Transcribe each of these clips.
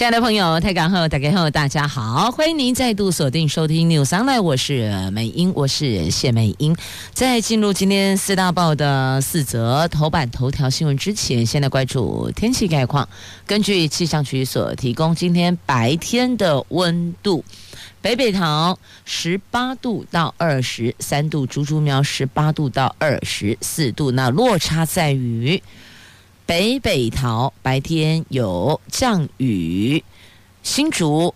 亲爱的朋友，台港后大家好，大家好，欢迎您再度锁定收听 News Online，我是美英，我是谢美英。在进入今天四大报的四则头版头条新闻之前，先来关注天气概况。根据气象局所提供，今天白天的温度，北北桃十八度到二十三度，竹竹苗十八度到二十四度，那落差在于。北北桃白天有降雨，新竹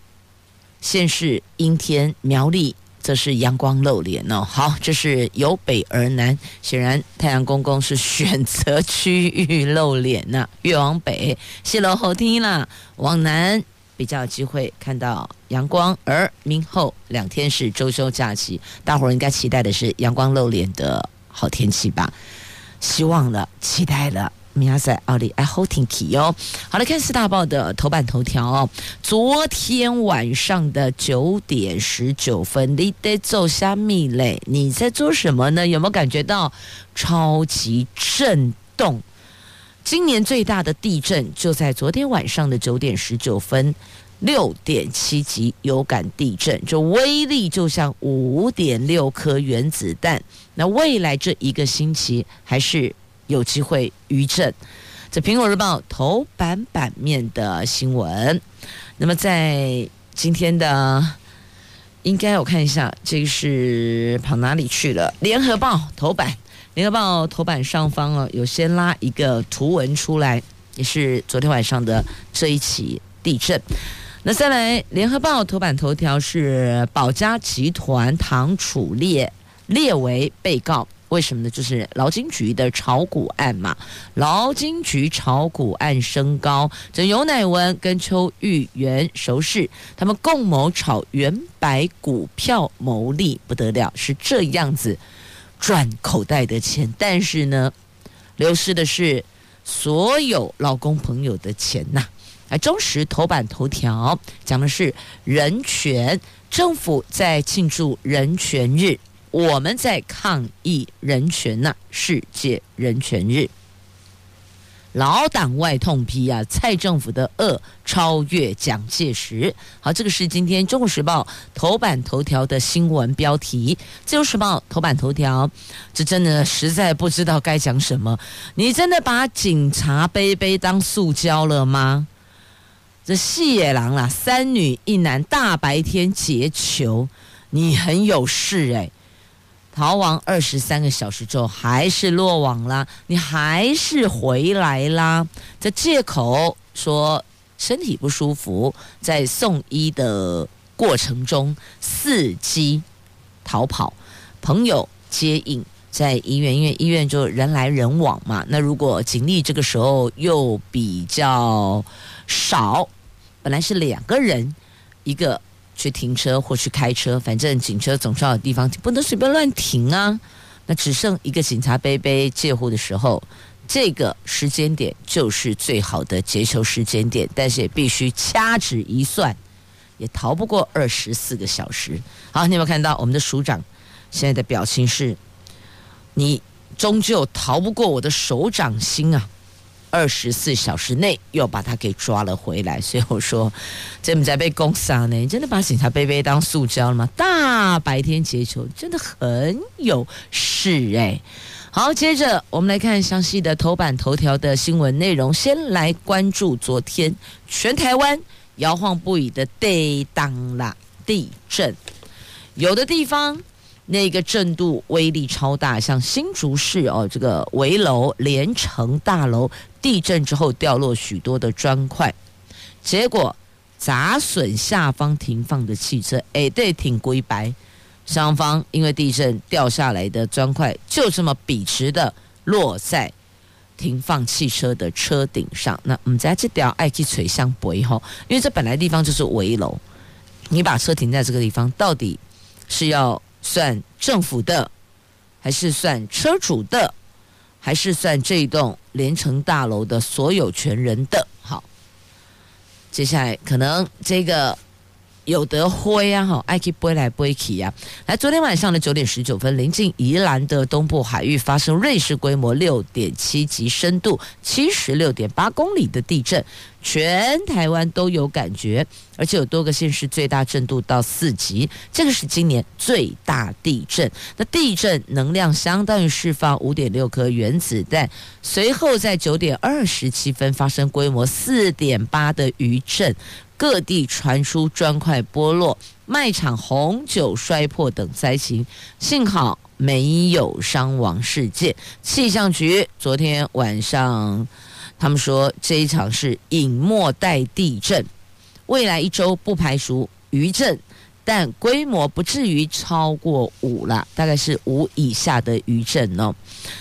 现是阴天，苗栗则是阳光露脸哦。好，这是由北而南，显然太阳公公是选择区域露脸呐、越往北，泄露后天啦，往南比较有机会看到阳光。而明后两天是周休假期，大伙儿应该期待的是阳光露脸的好天气吧？希望了，期待了。米亚塞奥利爱好天气哦。好了看四大报的头版头条哦。昨天晚上的九点十九分，你在做虾米嘞？你在做什么呢？有没有感觉到超级震动？今年最大的地震就在昨天晚上的九点十九分，六点七级有感地震，这威力就像五点六颗原子弹。那未来这一个星期还是。有机会余震，这《苹果日报》头版版面的新闻。那么在今天的，应该我看一下，这个是跑哪里去了？《联合报》头版，《联合报》头版上方哦，有先拉一个图文出来，也是昨天晚上的这一起地震。那再来，《联合报》头版头条是宝嘉集团唐楚烈列为被告。为什么呢？就是劳金局的炒股案嘛，劳金局炒股案升高，这尤乃文跟邱玉元熟识，他们共谋炒原百股票牟利不得了，是这样子赚口袋的钱，但是呢，流失的是所有老公朋友的钱呐。啊，中时头版头条讲的是人权，政府在庆祝人权日。我们在抗议人权呐、世界人权日，老党外痛批啊，蔡政府的恶超越蒋介石。好，这个是今天《中国时报》头版头条的新闻标题，《自由时报》头版头条，这真的实在不知道该讲什么。你真的把警察杯杯当塑胶了吗？这细野狼啊，三女一男大白天劫囚，你很有事哎、逃亡二十三个小时之后，还是落网了，你还是回来啦？这借口说身体不舒服，在送医的过程中伺机逃跑，朋友接应在医院，因为医院就人来人往嘛。那如果警力这个时候又比较少，本来是两个人，一个。去停车或去开车，反正警车总是要有地方停，不能随便乱停啊。那只剩一个警察杯杯借护的时候，这个时间点就是最好的劫囚时间点，但是也必须掐指一算，也逃不过二十四个小时。好，你有没有看到我们的署长现在的表情是？你终究逃不过我的手掌心啊！二十四小时内又把他给抓了回来，所以我说，这不在被攻杀呢？你真的把警察杯杯当塑胶了吗？大白天劫囚，真的很有事哎。好，接着我们来看详细的头版头条的新闻内容。先来关注昨天全台湾摇晃不已的地当啦地震，有的地方。那个震度威力超大，像新竹市哦，这个围楼连城大楼地震之后掉落许多的砖块，结果砸损下方停放的汽车，哎，对，挺龟白。上方因为地震掉下来的砖块就这么笔直的落在停放汽车的车顶上。那我们在这条爱去垂向北哈，因为这本来地方就是围楼，你把车停在这个地方，到底是要？算政府的，还是算车主的，还是算这一栋连城大楼的所有权人的。好，接下来可能这个。有得灰啊，哈，爱去飞来飞去呀。来，昨天晚上的九点十九分，临近宜兰的东部海域发生瑞士规模六点七级、深度七十六点八公里的地震，全台湾都有感觉，而且有多个县市最大震度到四级，这个是今年最大地震。那地震能量相当于释放五点六颗原子弹。随后在九点二十七分发生规模四点八的余震。各地传出砖块剥落、卖场红酒摔破等灾情，幸好没有伤亡事件。气象局昨天晚上，他们说这一场是隐没带地震，未来一周不排除余震，但规模不至于超过五了，大概是五以下的余震哦。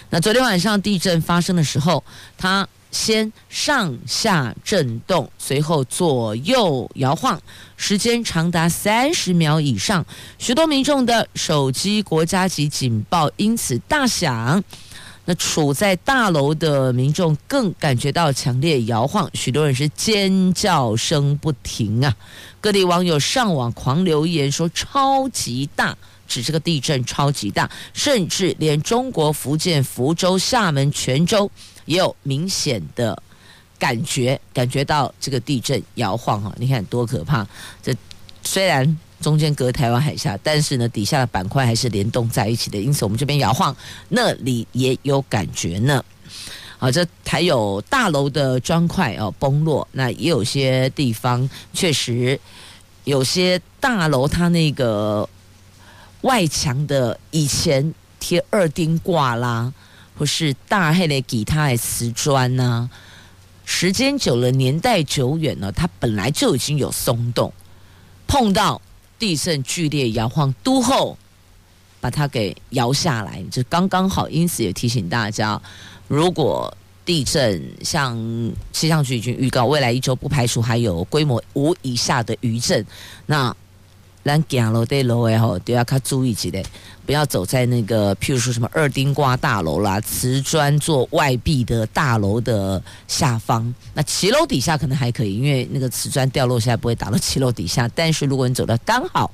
那昨天晚上地震发生的时候，它。先上下震动，随后左右摇晃，时间长达三十秒以上。许多民众的手机国家级警报因此大响。那处在大楼的民众更感觉到强烈摇晃，许多人是尖叫声不停啊！各地网友上网狂留言说：“超级大，指这个地震超级大，甚至连中国福建福州、厦门、泉州。”也有明显的感觉，感觉到这个地震摇晃哈，你看多可怕！这虽然中间隔台湾海峡，但是呢，底下的板块还是联动在一起的，因此我们这边摇晃，那里也有感觉呢。好，这还有大楼的砖块哦崩落，那也有些地方确实有些大楼它那个外墙的以前贴二丁挂啦。或是大黑的吉他的瓷砖呐、啊，时间久了，年代久远了，它本来就已经有松动，碰到地震剧烈摇晃，都后把它给摇下来，就刚刚好。因此也提醒大家，如果地震像气象局已经预告，未来一周不排除还有规模五以下的余震，那。咱行路对路诶吼，都要较注意一点，不要走在那个，譬如说什么二丁瓜大楼啦、瓷砖做外壁的大楼的下方。那骑楼底下可能还可以，因为那个瓷砖掉落下来不会打到骑楼底下。但是如果你走到刚好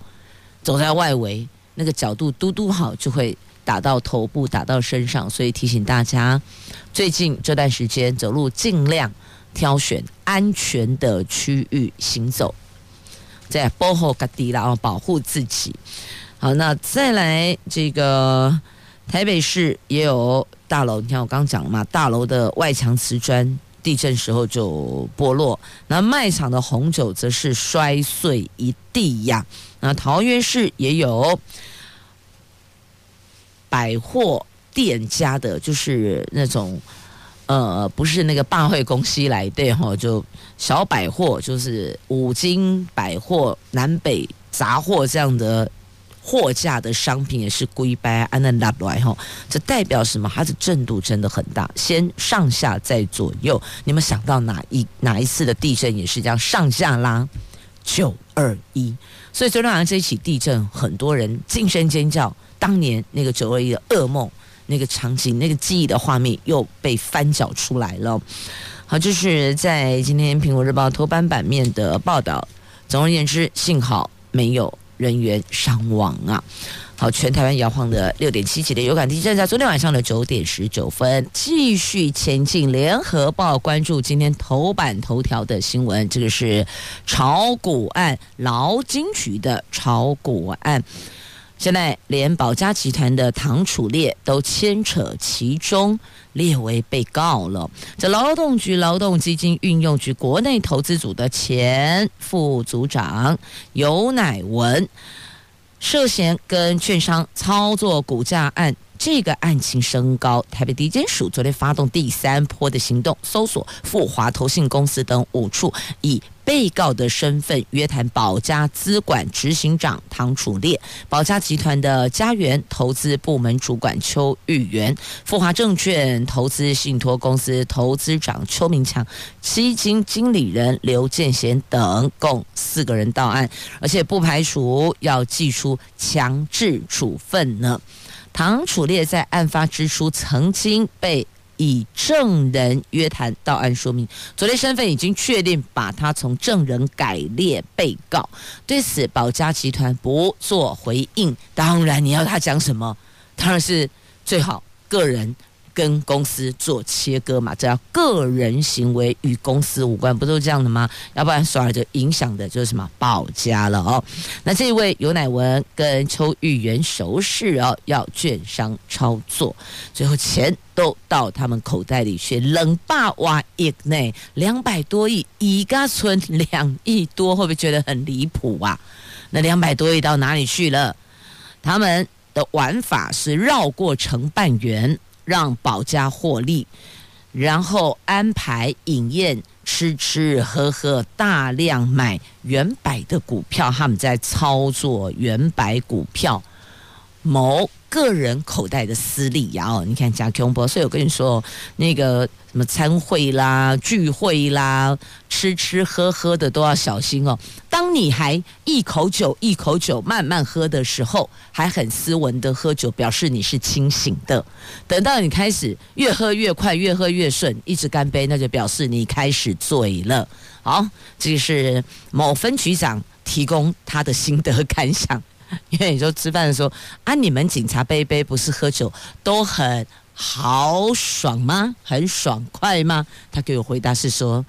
走在外围，那个角度嘟嘟好，就会打到头部、打到身上。所以提醒大家，最近这段时间走路尽量挑选安全的区域行走。在保护各地然后保护自己。好，那再来这个台北市也有大楼，你看我刚讲了嘛，大楼的外墙瓷砖地震时候就剥落，那卖场的红酒则是摔碎一地呀。那桃园市也有百货店家的，就是那种。呃，不是那个大会公司来对哈，就小百货，就是五金百货、南北杂货这样的货架的商品也是归白安那拉来哈。这代表什么？它的震度真的很大，先上下再左右。你们想到哪一哪一次的地震也是这样上下拉？九二一，所以昨天晚上这一起地震，很多人惊声尖叫，当年那个九二一的噩梦。那个场景，那个记忆的画面又被翻搅出来了。好，就是在今天《苹果日报》头版版面的报道。总而言之，幸好没有人员伤亡啊。好，全台湾摇晃的六点七级的有感地震，在昨天晚上的九点十九分继续前进。联合报关注今天头版头条的新闻，这个是炒股案，劳金局的炒股案。现在连宝嘉集团的唐楚烈都牵扯其中，列为被告了。这劳动局劳动基金运用局国内投资组的前副组长尤乃文，涉嫌跟券商操作股价案。这个案情升高，台北地检署昨天发动第三波的行动，搜索富华投信公司等五处，以被告的身份约谈宝家资管执行长唐楚烈、宝家集团的家园投资部门主管邱玉元、富华证券投资信托公司投资长邱明强、基金经理人刘建贤等，共四个人到案，而且不排除要祭出强制处分呢。唐楚烈在案发之初曾经被以证人约谈到案说明，昨天身份已经确定，把他从证人改列被告。对此，宝佳集团不做回应。当然，你要他讲什么，当然是最好个人。跟公司做切割嘛，这叫个人行为与公司无关，不都这样的吗？要不然，反而就影响的就是什么保家了哦。那这一位尤乃文跟邱玉元熟识哦，要券商操作，最后钱都到他们口袋里去，冷霸哇亿内两百多亿，一家村 两亿多，会不会觉得很离谱啊？那两百多亿到哪里去了？他们的玩法是绕过承办员。让保家获利，然后安排饮宴、吃吃喝喝，大量买原百的股票，他们在操作原百股票，谋个人口袋的私利呀！哦，你看贾琼波，所以我跟你说，那个什么餐会啦、聚会啦、吃吃喝喝的都要小心哦。当你还一口酒一口酒慢慢喝的时候，还很斯文的喝酒，表示你是清醒的。等到你开始越喝越快、越喝越顺，一直干杯，那就表示你开始醉了。好，这是某分局长提供他的心得感想。因为你说吃饭的时候啊，你们警察杯杯不是喝酒都很豪爽吗？很爽快吗？他给我回答是说，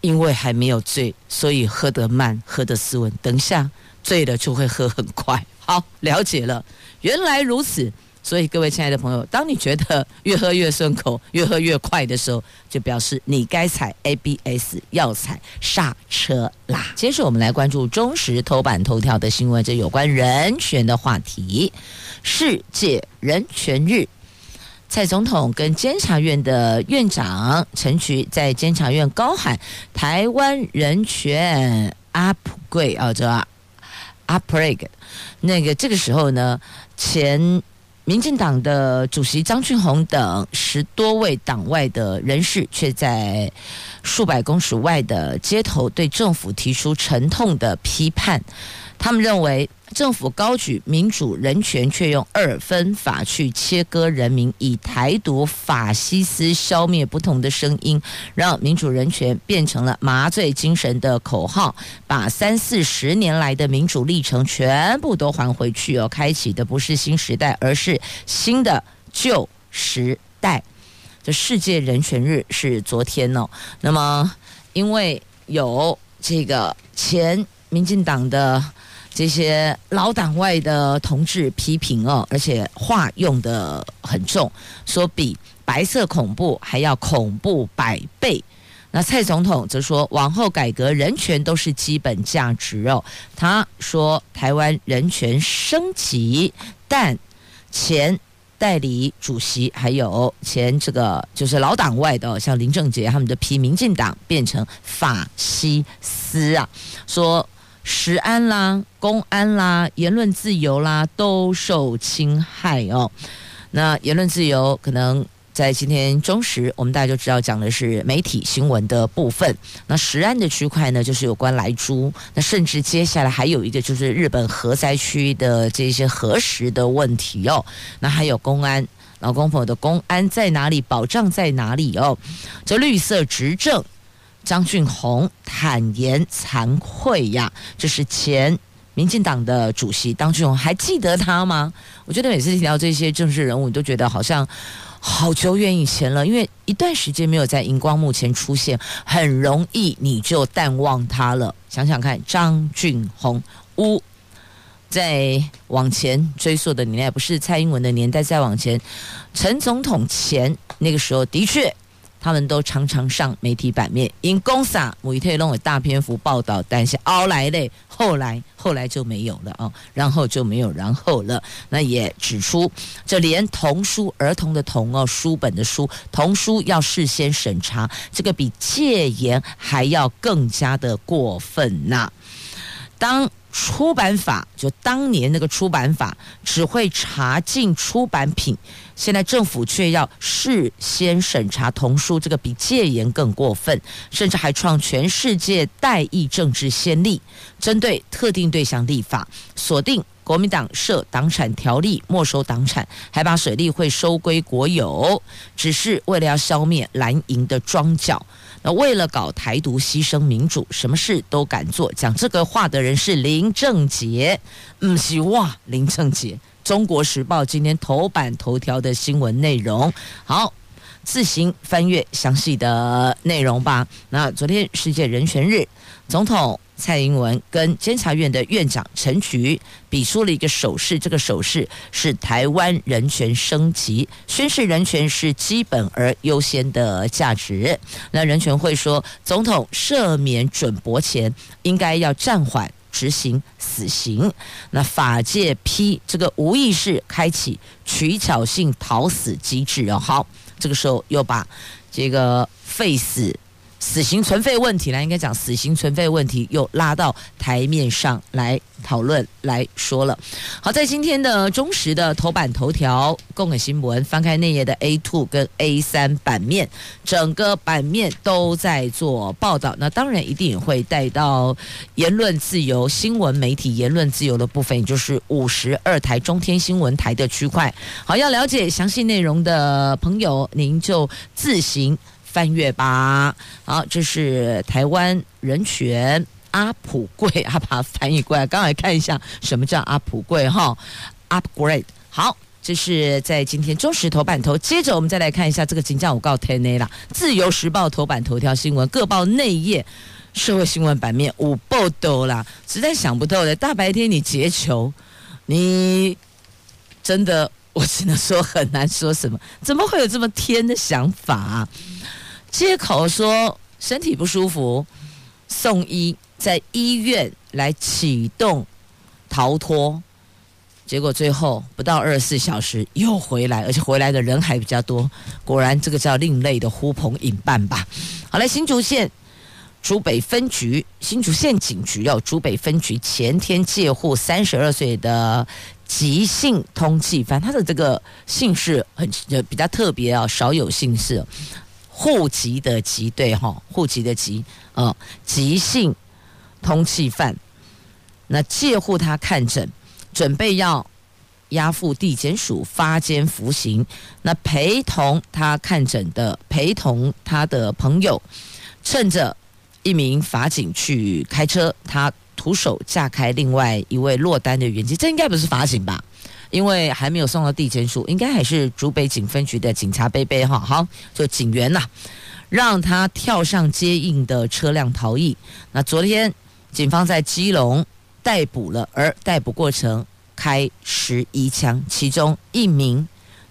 因为还没有醉，所以喝得慢，喝得斯文。等下醉了就会喝很快。好，了解了，原来如此。所以各位亲爱的朋友，当你觉得越喝越顺口、越喝越快的时候，就表示你该踩 ABS，要踩刹车啦。接着我们来关注中时头版头条的新闻，这有关人权的话题。世界人权日，蔡总统跟监察院的院长陈菊在监察院高喊“台湾人权 upgrade” 啊，这 UPG，。那个这个时候呢，前。民进党的主席张俊宏等十多位党外的人士，却在数百公尺外的街头对政府提出沉痛的批判。他们认为。政府高举民主人权，却用二分法去切割人民，以台独法西斯消灭不同的声音，让民主人权变成了麻醉精神的口号，把三四十年来的民主历程全部都还回去哦，开启的不是新时代，而是新的旧时代。这世界人权日是昨天哦，那么因为有这个前民进党的。这些老党外的同志批评哦，而且话用得很重，说比白色恐怖还要恐怖百倍。那蔡总统则说，往后改革人权都是基本价值哦。他说，台湾人权升级，但前代理主席还有前这个就是老党外的，像林正杰他们的批民进党变成法西斯啊，说。食安啦、公安啦、言论自由啦，都受侵害哦。那言论自由可能在今天中时，我们大家就知道讲的是媒体新闻的部分。那食安的区块呢，就是有关莱猪。那甚至接下来还有一个就是日本核灾区的这些核食的问题哦。那还有公安，老公婆的公安在哪里？保障在哪里哦？这绿色执政。张俊宏坦言惭愧呀，这是前民进党的主席张俊宏，还记得他吗？我觉得每次提到这些政治人物，你都觉得好像好久远以前了，因为一段时间没有在荧光幕前出现，很容易你就淡忘他了。想想看，张俊宏，呜，在往前追溯的年代，不是蔡英文的年代，再往前，陈总统前那个时候，的确。他们都常常上媒体版面，因公撒母一特弄为大篇幅报道，但是后来嘞，后来后来就没有了哦，然后就没有然后了。那也指出，这连童书儿童的童哦，书本的书，童书要事先审查，这个比戒严还要更加的过分呐、当出版法就当年那个出版法只会查禁出版品。现在政府却要事先审查童书，这个比戒严更过分，甚至还创全世界代议政治先例，针对特定对象立法，锁定国民党设党产条例没收党产，还把水利会收归国有，只是为了要消灭蓝营的庄脚。那为了搞台独，牺牲民主，什么事都敢做。讲这个话的人是林正杰，不是哇，林正杰。中国时报今天头版头条的新闻内容，好，自行翻阅详细的内容吧。那昨天世界人权日，总统。蔡英文跟监察院的院长陈菊比出了一个手势，这个手势是台湾人权升级，宣示人权是基本而优先的价值。那人权会说，总统赦免准驳前，应该要暂缓执行死刑。那法界批这个无意识开启取巧性讨死机制哦。好，这个时候又把这个废死。死刑存废问题呢，应该讲死刑存废问题又拉到台面上来讨论来说了。好，在今天的中时的头版头条，共给新闻翻开内页的 A two 跟 A 三版面，整个版面都在做报道。那当然一定也会带到言论自由、新闻媒体言论自由的部分，也就是五十二台中天新闻台的区块。好，要了解详细内容的朋友，您就自行。翻阅吧，好，这是台湾人权阿普贵，他把它翻译过来。刚才看一下什么叫阿普贵哈，upgrade。好，这是在今天中时头版头。接着我们再来看一下这个金价五告天 A 啦，自由时报头版头条新闻，各报内页社会新闻版面五报都啦，实在想不透的，大白天你劫球，你真的我只能说很难说什么，怎么会有这么天的想法啊？借口说身体不舒服，送医，在医院来启动逃脱，结果最后不到二十四小时又回来，而且回来的人还比较多。果然这个叫另类的呼朋引伴吧。好来，新竹县竹北分局、新竹县警局要竹北分局前天借护三十二岁的急性通缉犯，他的这个姓氏很比较特别啊，少有姓氏。户籍的籍对哈，户籍的籍，呃，急性通缉犯，那借护他看诊，准备要押赴地检署发监服刑。那陪同他看诊的陪同他的朋友，趁着一名法警去开车，他徒手架开另外一位落单的员机，这应该不是法警吧？因为还没有送到地检署，应该还是竹北警分局的警察贝贝哈。好，就警员呐，让他跳上接应的车辆逃逸。那昨天警方在基隆逮捕了，而逮捕过程开十一枪，其中一名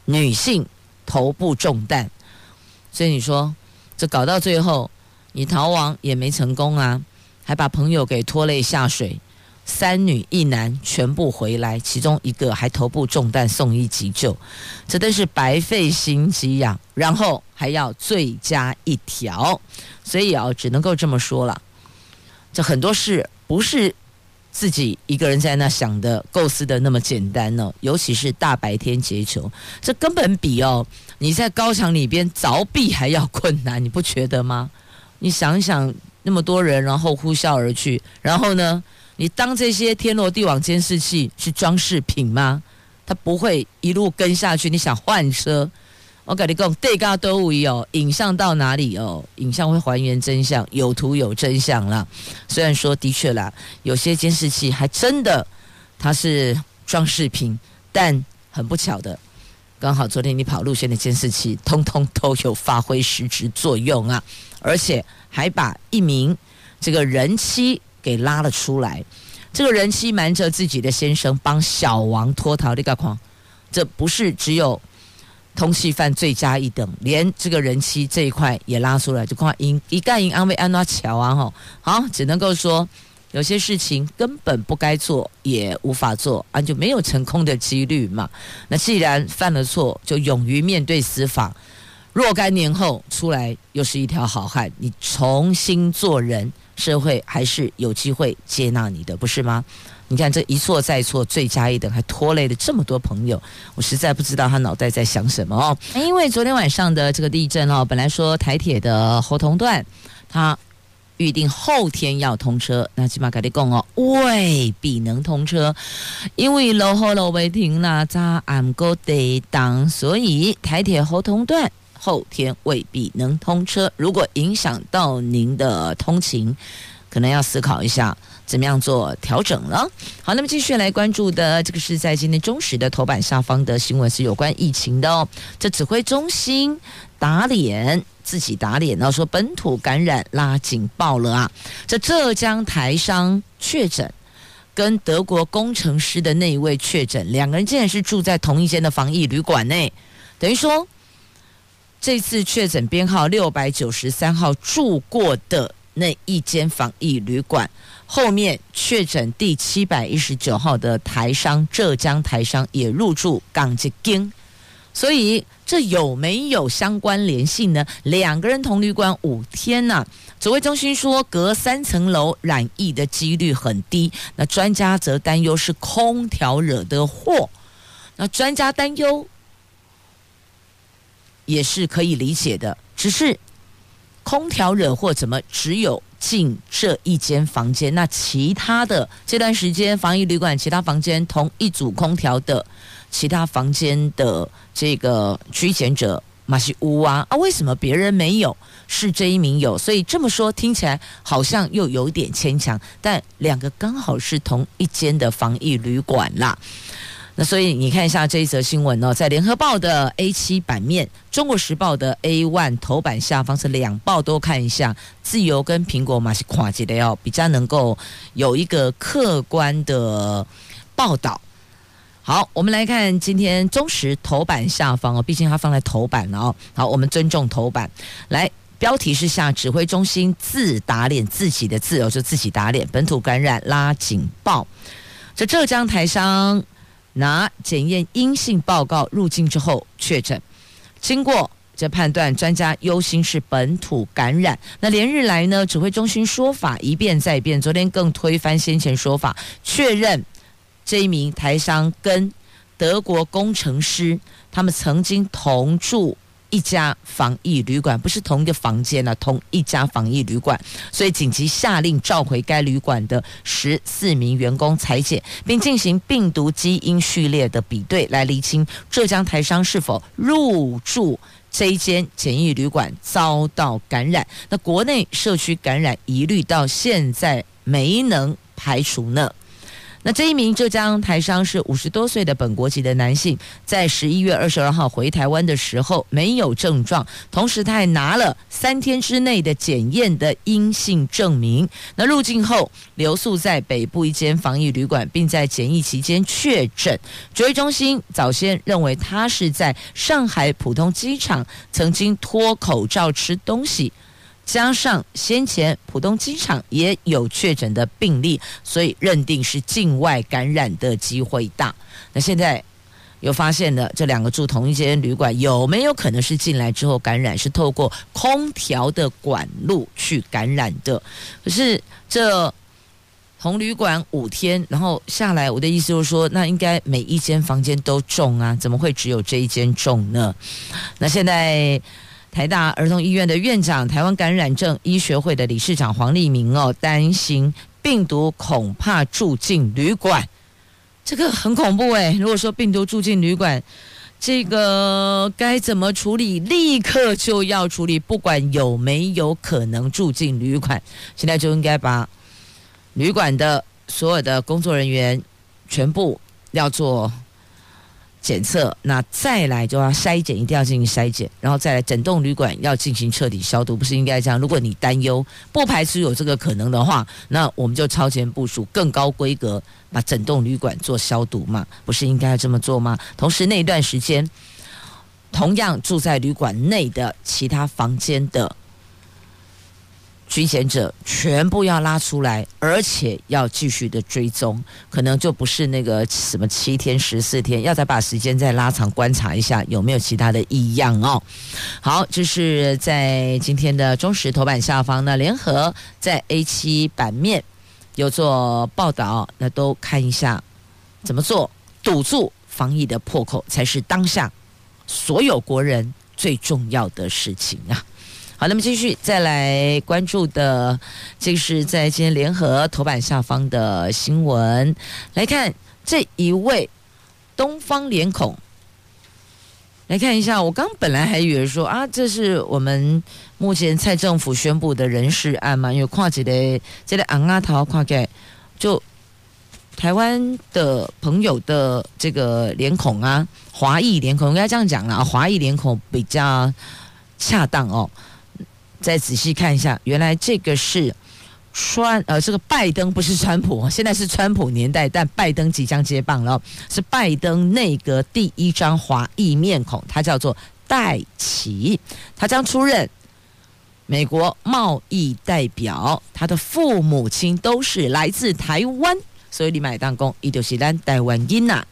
女性头部中弹。所以你说这搞到最后，你逃亡也没成功啊，还把朋友给拖累下水。三女一男全部回来，其中一个还头部中弹送医急救，这都是白费心机呀。然后还要罪加一条，所以啊，只能够这么说了。这很多事不是自己一个人在那想的、构思的那么简单呢。尤其是大白天劫囚，这根本比哦你在高墙里边凿壁还要困难，你不觉得吗？你想一想，那么多人，然后呼啸而去，然后呢？你当这些天罗地网监视器是装饰品吗？他不会一路跟下去。你想换车？我跟你讲，对家都无哦，影像到哪里哦？影像会还原真相，有图有真相啦。虽然说的确啦，有些监视器还真的它是装饰品，但很不巧的，刚好昨天你跑路线的监视器，通通都有发挥实质作用啊！而且还把一名这个人妻。给拉了出来，这个人妻瞒着自己的先生帮小王脱逃，这个况，这不是只有通缉犯罪加一等，连这个人妻这一块也拉出来，就看因一干因安慰安娜乔啊吼，好，只能够说有些事情根本不该做，也无法做，啊就没有成功的几率嘛。那既然犯了错，就勇于面对司法，若干年后出来又是一条好汉，你重新做人。社会还是有机会接纳你的，不是吗？你看这一错再错，罪加一等，还拖累了这么多朋友，我实在不知道他脑袋在想什么哦。因为昨天晚上的这个地震哦，本来说台铁的猴硐段，他预定后天要通车，那起码跟你讲哦，未必能通车，因为楼后楼未停啦，早暗个地当，所以台铁后通段后天未必能通车。如果影响到您的通勤，可能要思考一下。怎么样做调整了？好，那么继续来关注的这个是在今天中时的头版下方的新闻是有关疫情的哦。这指挥中心打脸自己打脸，然后说本土感染拉警报了啊！这浙江台商确诊，跟德国工程师的那一位确诊，两个人竟然是住在同一间的防疫旅馆内，等于说这次确诊编号六百九十三号住过的那一间防疫旅馆。后面确诊第七百一十九号的台商，浙江台商也入住港吉京，所以这有没有相关联系呢？两个人同旅馆五天呐、啊，指挥中心说隔三层楼染疫的几率很低，那专家则担忧是空调惹的祸，那专家担忧也是可以理解的，只是空调惹祸怎么只有？进这一间房间，那其他的这段时间防疫旅馆其他房间同一组空调的其他房间的这个居检者马西乌啊啊，为什么别人没有，是这一名有？所以这么说听起来好像又有点牵强，但两个刚好是同一间的防疫旅馆啦。那所以你看一下这一则新闻哦，在联合报的 A 七版面，中国时报的 A one 头版下方是两报都看一下，自由跟苹果嘛是跨界的哦比较能够有一个客观的报道。好，我们来看今天中时头版下方哦，毕竟它放在头版了哦。好，我们尊重头版。来，标题是下指挥中心自打脸自己的自由，就自己打脸，本土感染拉警报。这浙江台商。拿检验阴性报告入境之后确诊，经过这判断，专家忧心是本土感染。那连日来呢，指挥中心说法一变再变，昨天更推翻先前说法，确认这一名台商跟德国工程师他们曾经同住。一家防疫旅馆不是同一个房间呢、啊，同一家防疫旅馆，所以紧急下令召回该旅馆的十四名员工采检，并进行病毒基因序列的比对，来厘清浙江台商是否入住这一间简易旅馆遭到感染。那国内社区感染疑虑到现在没能排除呢。那这一名浙江台商是五十多岁的本国籍的男性，在十一月二十二号回台湾的时候没有症状，同时他还拿了三天之内的检验的阴性证明。那入境后留宿在北部一间防疫旅馆，并在检疫期间确诊。指挥中心早先认为他是在上海浦东机场曾经脱口罩吃东西。加上先前浦东机场也有确诊的病例，所以认定是境外感染的机会大。那现在又发现了这两个住同一间旅馆，有没有可能是进来之后感染，是透过空调的管路去感染的？可是这同旅馆五天，然后下来，我的意思就是说，那应该每一间房间都中啊，怎么会只有这一间中呢？那现在。台大儿童医院的院长、台湾感染症医学会的理事长黄立明哦，担心病毒恐怕住进旅馆，这个很恐怖哎。如果说病毒住进旅馆，这个该怎么处理？立刻就要处理，不管有没有可能住进旅馆，现在就应该把旅馆的所有的工作人员全部要做。检测，那再来就要筛检，一定要进行筛检，然后再来整栋旅馆要进行彻底消毒，不是应该这样？如果你担忧，不排除有这个可能的话，那我们就超前部署，更高规格，把整栋旅馆做消毒嘛，不是应该要这么做吗？同时那一段时间，同样住在旅馆内的其他房间的。居检者全部要拉出来，而且要继续的追踪，可能就不是那个什么七天、十四天，要再把时间再拉长，观察一下有没有其他的异样哦。好，这是在今天的中时头版下方呢，联合在 A 七版面有做报道，那都看一下怎么做，堵住防疫的破口才是当下所有国人最重要的事情啊。好，那么继续再来关注的，这个是在今天联合头版下方的新闻，来看这一位东方脸孔。来看一下，我刚本来还以为说啊，这是我们目前蔡政府宣布的人事案嘛，因为跨界的这个昂阿桃跨界，就台湾的朋友的这个脸孔啊，华裔脸孔应该这样讲啦，华裔脸孔比较恰当哦。再仔细看一下，原来这个是。川呃，这个拜登不是川普，现在是川普年代，但拜登即将接棒了，是拜登内阁第一张华裔面孔，他叫做戴琪，他将出任美国贸易代表，他的父母亲都是来自台湾，所以你买当工，伊就是咱台湾囡仔。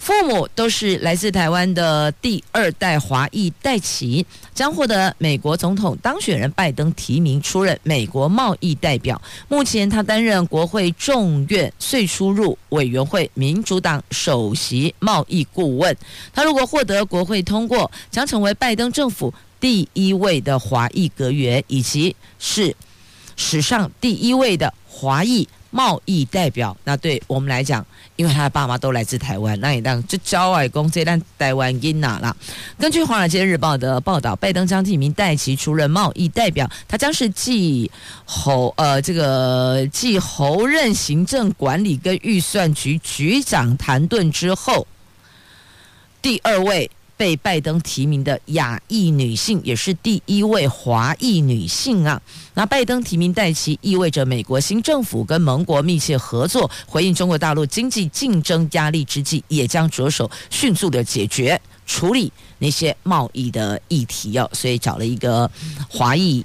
父母都是来自台湾的第二代华裔戴琪，将获得美国总统当选人拜登提名出任美国贸易代表。目前他担任国会众院税出入委员会民主党首席贸易顾问。他如果获得国会通过，将成为拜登政府第一位的华裔阁员，以及是史上第一位的华裔贸易代表。那对我们来讲，因为他的爸妈都来自台湾，那也当就招外公这单台湾音哪了？根据《华尔街日报》的报道，拜登将提名戴琪出任贸易代表，他将是继侯呃这个继侯任行政管理跟预算局局长谭顿之后第二位。被拜登提名的亚裔女性，也是第一位华裔女性啊。那拜登提名戴琪，意味着美国新政府跟盟国密切合作，回应中国大陆经济竞争压力之际，也将着手迅速的解决处理那些贸易的议题哦。所以找了一个华裔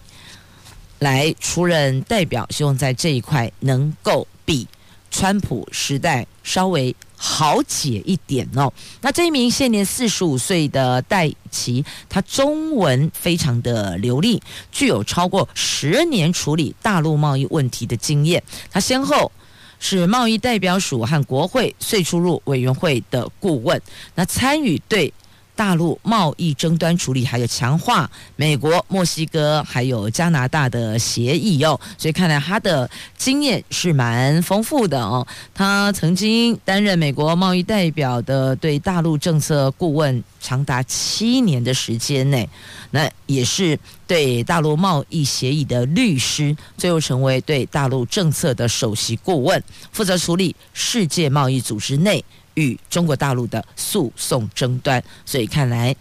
来出任代表，希望在这一块能够比川普时代稍微。好解一点哦。那这一名现年四十五岁的戴琪，他中文非常的流利，具有超过十年处理大陆贸易问题的经验。他先后是贸易代表署和国会税出入委员会的顾问，那参与对。大陆贸易争端处理，还有强化美国、墨西哥还有加拿大的协议哦，所以看来他的经验是蛮丰富的哦。他曾经担任美国贸易代表的对大陆政策顾问，长达七年的时间内，那也是对大陆贸易协议的律师，最后成为对大陆政策的首席顾问，负责处理世界贸易组织内。与中国大陆的诉讼争端，所以看来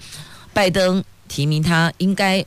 拜登提名他，应该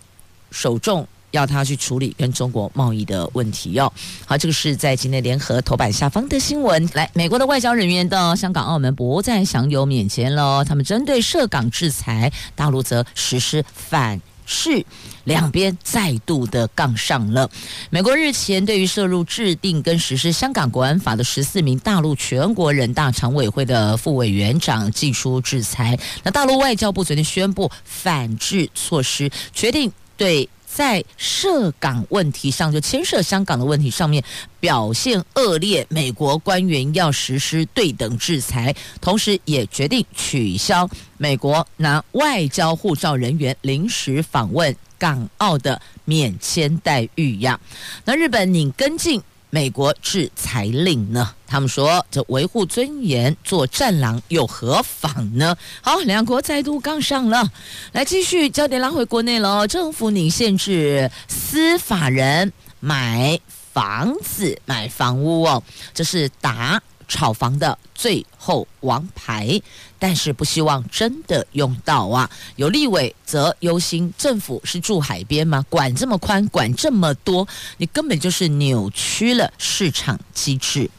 首重要他去处理跟中国贸易的问题哟。好，这个是在今天联合头版下方的新闻。来，美国的外交人员到香港、澳门不再享有免签了，他们针对涉港制裁，大陆则实施反。是两边再度的杠上了。美国日前对于涉入制定跟实施香港国安法的十四名大陆全国人大常委会的副委员长进出制裁。那大陆外交部昨天宣布反制措施，决定对。在涉港问题上，就牵涉香港的问题上面表现恶劣，美国官员要实施对等制裁，同时也决定取消美国拿外交护照人员临时访问港澳的免签待遇呀。那日本你跟进。美国制裁令呢？他们说这维护尊严做战狼又何妨呢？好，两国再度杠上了。来继续焦点拉回国内了。政府拟限制司法人买房子、买房屋哦，这是打。炒房的最后王牌，但是不希望真的用到啊！有立委则忧心，政府是住海边吗？管这么宽，管这么多，你根本就是扭曲了市场机制。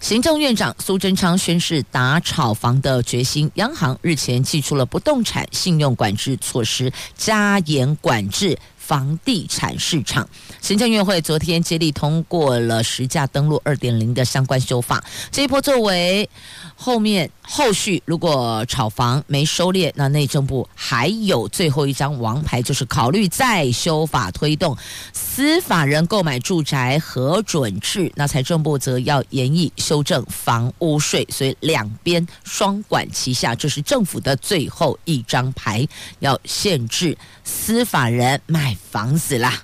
行政院长苏贞昌宣示打炒房的决心，央行日前祭出了不动产信用管制措施，加严管制房地产市场。行政院会昨天接力通过了实价登录二点零的相关修法，这一波作为后面后续如果炒房没收敛，那内政部还有最后一张王牌，就是考虑再修法推动司法人购买住宅核准制。那财政部则要严议修正房屋税，所以两边双管齐下，这是政府的最后一张牌，要限制司法人买房子啦。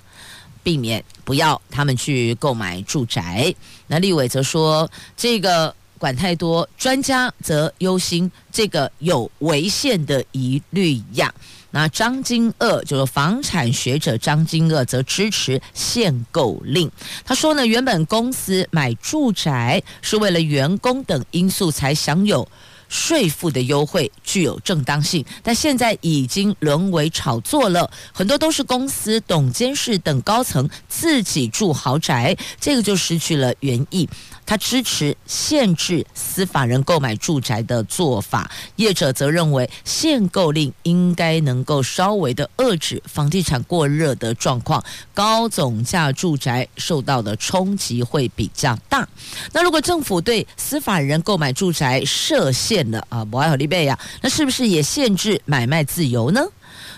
避免不要他们去购买住宅。那立委则说，这个管太多，专家则忧心这个有违宪的疑虑呀。那张金鶚就是房产学者张金鶚则支持限购令。他说呢，原本公司买住宅是为了员工等因素才享有。税负的优惠具有正当性，但现在已经沦为炒作了。很多都是公司董监事等高层自己住豪宅，这个就失去了原意。他支持限制司法人购买住宅的做法，业者则认为限购令应该能够稍微的遏制房地产过热的状况，高总价住宅受到的冲击会比较大。那如果政府对司法人购买住宅设限了啊，不爱和利贝亚，那是不是也限制买卖自由呢？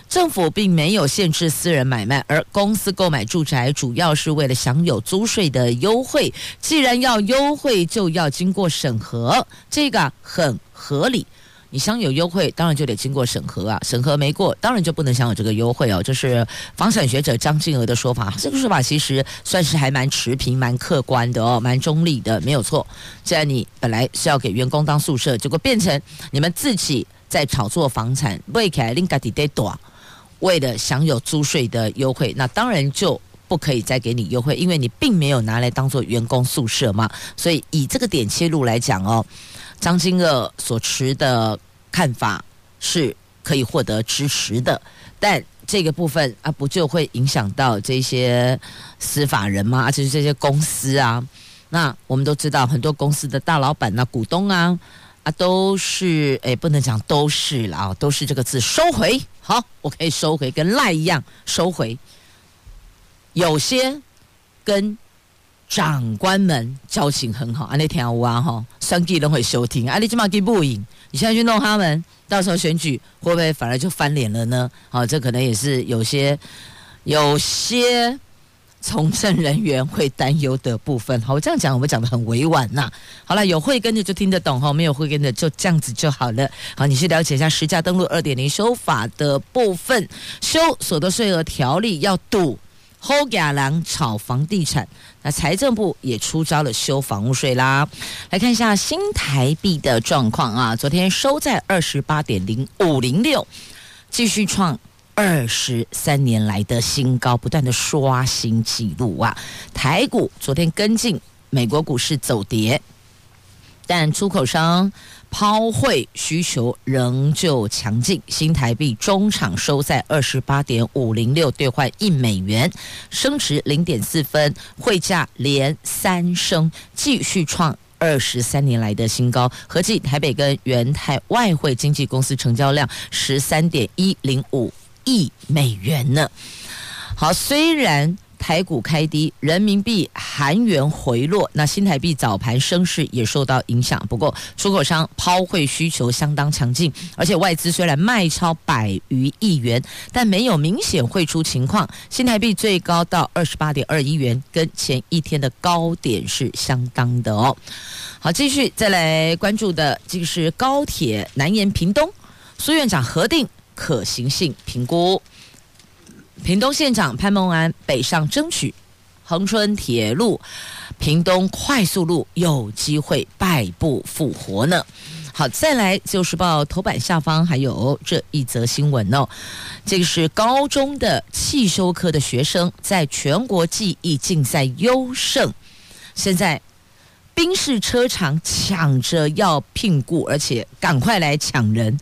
政府并没有限制私人买卖，而公司购买住宅主要是为了享有租税的优惠。既然要优惠，就要经过审核，这个很合理。你享有优惠，当然就得经过审核啊，审核没过，当然就不能享有这个优惠哦。这是房产学者张静娥的说法，这个说法其实算是还蛮持平、蛮客观的哦，蛮中立的，没有错。既然你本来是要给员工当宿舍，结果变成你们自己在炒作房产，未开令家己得多。为了享有租税的优惠，那当然就不可以再给你优惠，因为你并没有拿来当做员工宿舍嘛。所以以这个点切入来讲哦，张金鶚所持的看法是可以获得支持的，但这个部分啊，不就会影响到这些司法人吗？而且是这些公司啊，那我们都知道很多公司的大老板啊、股东啊。啊，都是诶，不能讲都是了啊，都是这个字收回。好，我可以收回，跟赖一样收回。有些跟长官们交情很好，啊，那天啊哈，选举都会收听，啊，你起码给不赢，你现在去弄他们，到时候选举会不会反而就翻脸了呢？好，这可能也是有些有些。从政人员会担忧的部分，好，我这样讲，我们讲的很委婉呐、啊。好了，有慧根的就听得懂哈，没有慧根的就这样子就好了。好，你去了解一下实价登录二点零修法的部分，修所得税额条例要堵好野人炒房地产。那财政部也出招了，修房屋税啦。来看一下新台币的状况啊，昨天收在二十八点零五零六，继续创。二十三年来的新高，不断的刷新纪录啊！台股昨天跟进美国股市走跌，但出口商抛汇需求仍旧强劲。新台币中场收在二十八点五零六兑换一美元，升值零点四分，汇价连三升，继续创二十三年来的新高。合计台北跟元泰外汇经纪公司成交量十三点一零五。亿美元呢？好，虽然台股开低，人民币、韩元回落，那新台币早盘升势也受到影响。不过，出口商抛汇需求相当强劲，而且外资虽然卖超百余亿元，但没有明显汇出情况。新台币最高到二十八点二一元，跟前一天的高点是相当的哦。好，继续再来关注的，这个是高铁南延屏东，苏院长核定。可行性评估，屏东县长潘孟安北上争取恒春铁路、屏东快速路有机会败部复活呢。好，再来《就是报》头版下方还有这一则新闻哦，这个是高中的汽修科的学生在全国技艺竞赛优胜，现在宾士车厂抢着要聘雇，而且赶快来抢人。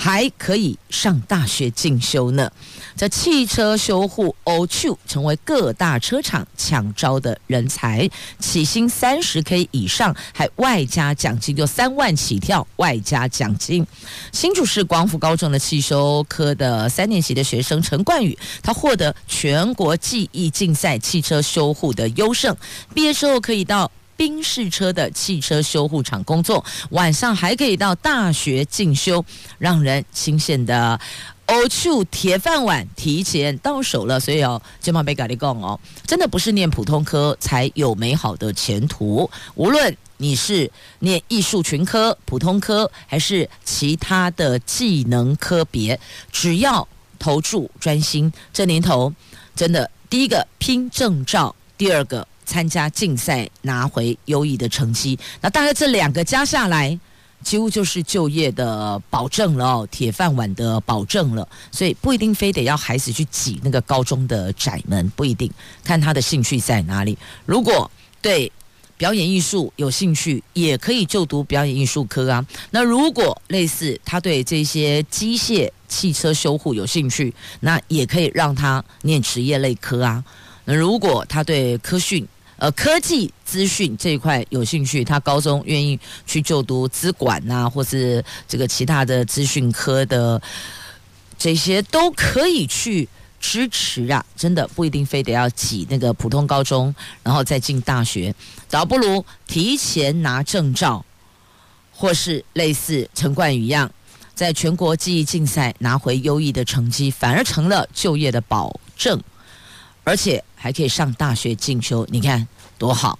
还可以上大学进修呢。这汽车修护，OQ，成为各大车厂抢招的人才，起薪三十 K 以上，还外加奖金，就三万起跳，外加奖金。新竹市光复高中的汽修科的三年级的学生陈冠宇，他获得全国技艺竞赛汽车修护的优胜，毕业之后可以到宾士车的汽车修护厂工作，晚上还可以到大学进修，让人新鲜的。欧处铁饭碗提前到手了，所以哦，肩膀被咖喱讲哦，真的不是念普通科才有美好的前途。无论你是念艺术群科、普通科，还是其他的技能科别，只要投注专心，这年头真的第一个拼证照，第二个参加竞赛拿回优异的成绩，那大概这两个加下来。几乎就是就业的保证了哦，铁饭碗的保证了，所以不一定非得要孩子去挤那个高中的窄门，不一定看他的兴趣在哪里。如果对表演艺术有兴趣，也可以就读表演艺术科啊。那如果类似他对这些机械、汽车修护有兴趣，那也可以让他念职业类科啊。那如果他对科训，呃，科技资讯这一块有兴趣，他高中愿意去就读资管呐、啊，或是这个其他的资讯科的，这些都可以去支持啊！真的不一定非得要挤那个普通高中，然后再进大学，倒不如提前拿证照，或是类似陈冠宇一样，在全国技艺竞赛拿回优异的成绩，反而成了就业的保证。而且还可以上大学进修，你看多好！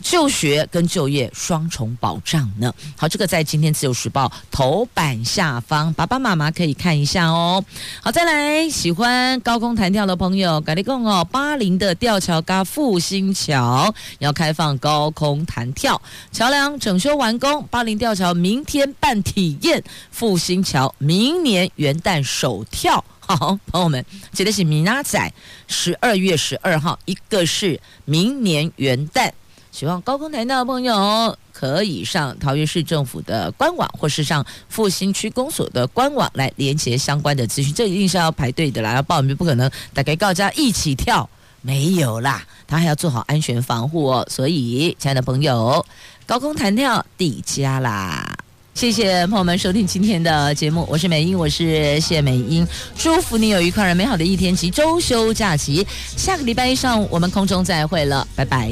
就学跟就业双重保障呢。好，这个在今天自由时报头版下方，爸爸妈妈可以看一下哦。好，再来喜欢高空弹跳的朋友，赶紧讲哦，巴林的吊桥加复兴桥要开放高空弹跳，桥梁整修完工，巴林吊桥明天办体验，复兴桥明年元旦首跳。好，朋友们，记得是明仔十二月十二号，一个是明年元旦。希望高空弹跳的朋友可以上桃园市政府的官网，或是上复兴区公所的官网来连接相关的资讯。这一定是要排队的啦，要报名不可能大家告家一起跳，没有啦，他还要做好安全防护哦。所以，亲爱的朋友，高空弹跳底家啦。谢谢朋友们收听今天的节目，我是美英，我是谢美英，祝福你有愉快而美好的一天及周休假期。下个礼拜一上午我们空中再会了，拜拜。